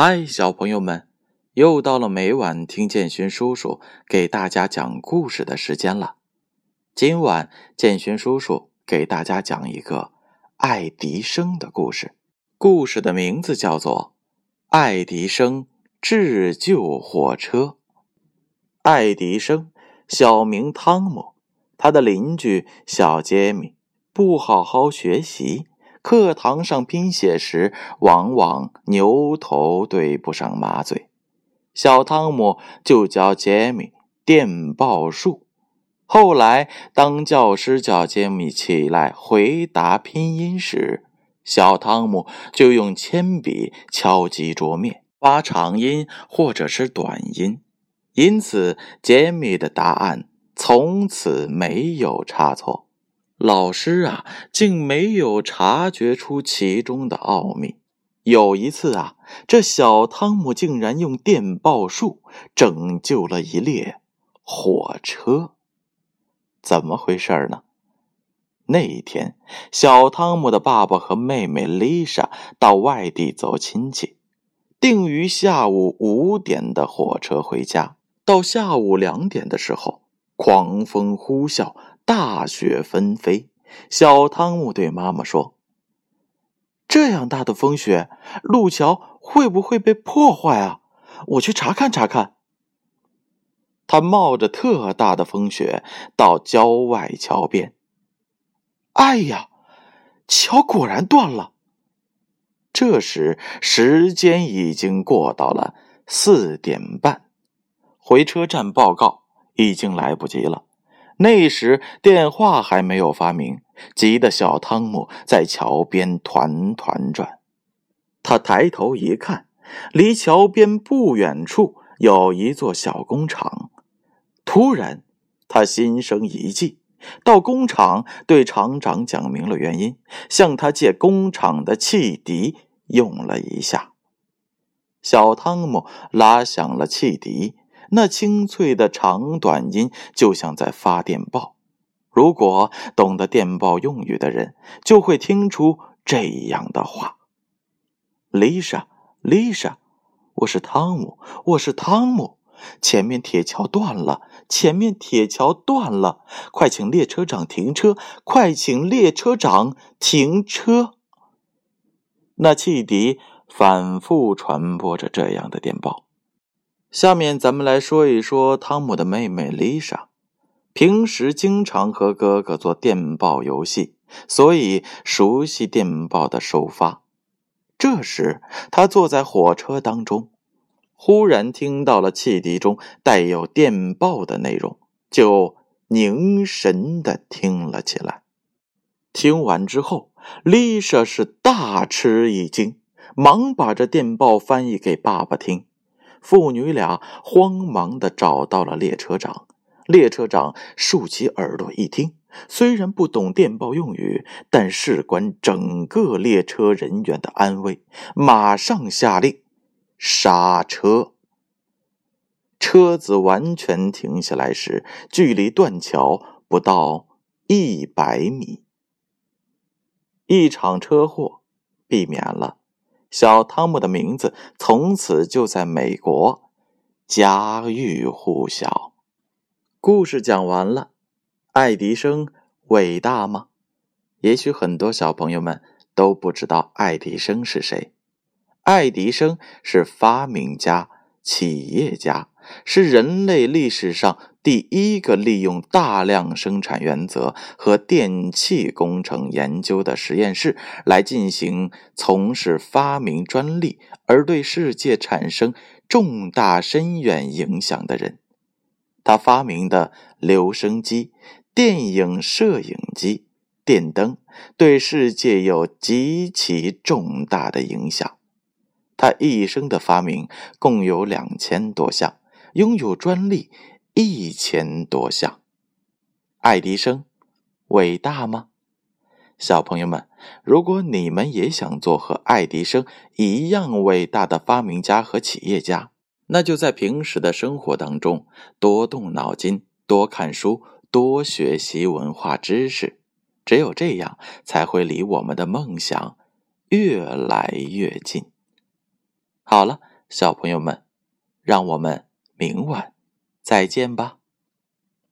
嗨，小朋友们，又到了每晚听建勋叔叔给大家讲故事的时间了。今晚建勋叔叔给大家讲一个爱迪生的故事，故事的名字叫做《爱迪生智救火车》。爱迪生小名汤姆，他的邻居小杰米不好好学习。课堂上拼写时，往往牛头对不上马嘴。小汤姆就教杰米电报术。后来，当教师叫杰米起来回答拼音时，小汤姆就用铅笔敲击桌面，发长音或者是短音。因此，杰米的答案从此没有差错。老师啊，竟没有察觉出其中的奥秘。有一次啊，这小汤姆竟然用电报术拯救了一列火车，怎么回事呢？那一天，小汤姆的爸爸和妹妹丽莎到外地走亲戚，定于下午五点的火车回家。到下午两点的时候，狂风呼啸。大雪纷飞，小汤姆对妈妈说：“这样大的风雪，路桥会不会被破坏啊？我去查看查看。”他冒着特大的风雪到郊外桥边。哎呀，桥果然断了。这时时间已经过到了四点半，回车站报告已经来不及了。那时电话还没有发明，急得小汤姆在桥边团团转。他抬头一看，离桥边不远处有一座小工厂。突然，他心生一计，到工厂对厂长讲明了原因，向他借工厂的汽笛用了一下。小汤姆拉响了汽笛。那清脆的长短音，就像在发电报。如果懂得电报用语的人，就会听出这样的话：“丽莎，丽莎，我是汤姆，我是汤姆。前面铁桥断了，前面铁桥断了，快请列车长停车，快请列车长停车。”那汽笛反复传播着这样的电报。下面咱们来说一说汤姆的妹妹丽莎。平时经常和哥哥做电报游戏，所以熟悉电报的收发。这时，他坐在火车当中，忽然听到了汽笛中带有电报的内容，就凝神的听了起来。听完之后，丽莎是大吃一惊，忙把这电报翻译给爸爸听。父女俩慌忙的找到了列车长。列车长竖起耳朵一听，虽然不懂电报用语，但事关整个列车人员的安危，马上下令刹车。车子完全停下来时，距离断桥不到一百米。一场车祸避免了。小汤姆的名字从此就在美国家喻户晓。故事讲完了，爱迪生伟大吗？也许很多小朋友们都不知道爱迪生是谁。爱迪生是发明家、企业家。是人类历史上第一个利用大量生产原则和电气工程研究的实验室来进行从事发明专利而对世界产生重大深远影响的人。他发明的留声机、电影摄影机、电灯对世界有极其重大的影响。他一生的发明共有两千多项。拥有专利一千多项，爱迪生伟大吗？小朋友们，如果你们也想做和爱迪生一样伟大的发明家和企业家，那就在平时的生活当中多动脑筋，多看书，多学习文化知识。只有这样，才会离我们的梦想越来越近。好了。小朋友们，让我们明晚再见吧。